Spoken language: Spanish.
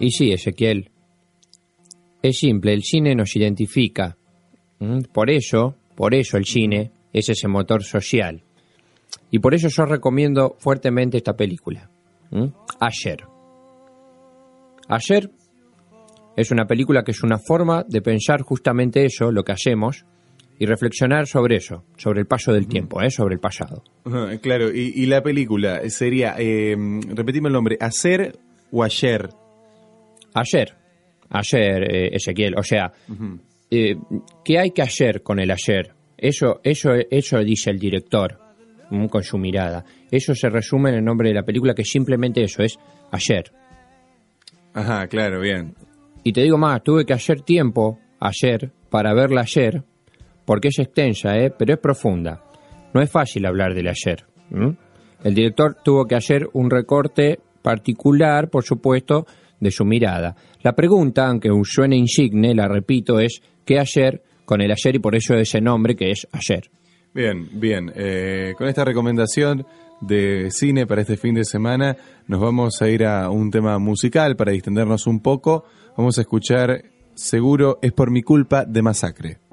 Y sí, Ezequiel. Es simple, el cine nos identifica. ¿Mm? Por eso, por eso el cine es ese motor social. Y por eso yo recomiendo fuertemente esta película. ¿Mm? Ayer. Ayer es una película que es una forma de pensar justamente eso, lo que hacemos, y reflexionar sobre eso, sobre el paso del tiempo, ¿eh? sobre el pasado. Claro, y, y la película sería, eh, repetime el nombre, ¿Hacer o Ayer? Ayer, ayer, eh, Ezequiel, o sea, eh, ¿qué hay que hacer con el ayer? Eso, eso, eso dice el director mm, con su mirada. Eso se resume en el nombre de la película, que simplemente eso es ayer. Ajá, claro, bien. Y te digo más, tuve que hacer tiempo ayer para verla ayer, porque es extensa, ¿eh? pero es profunda. No es fácil hablar del ayer. El director tuvo que hacer un recorte particular, por supuesto, de su mirada. La pregunta, aunque suene insigne, la repito, es ¿qué ayer con el ayer y por eso ese nombre que es ayer? Bien, bien. Eh, con esta recomendación de cine para este fin de semana, nos vamos a ir a un tema musical para distendernos un poco. Vamos a escuchar Seguro es por mi culpa de Masacre.